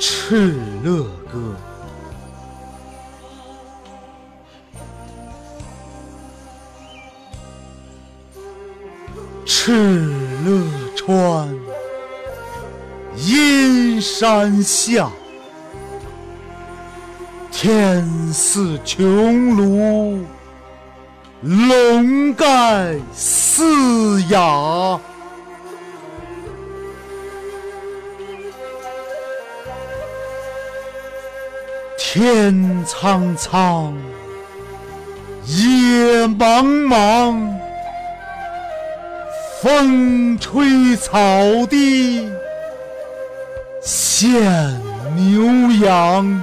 敕勒歌，敕勒川，阴山下，天似穹庐，笼盖四野。天苍苍，野茫茫，风吹草低见牛羊。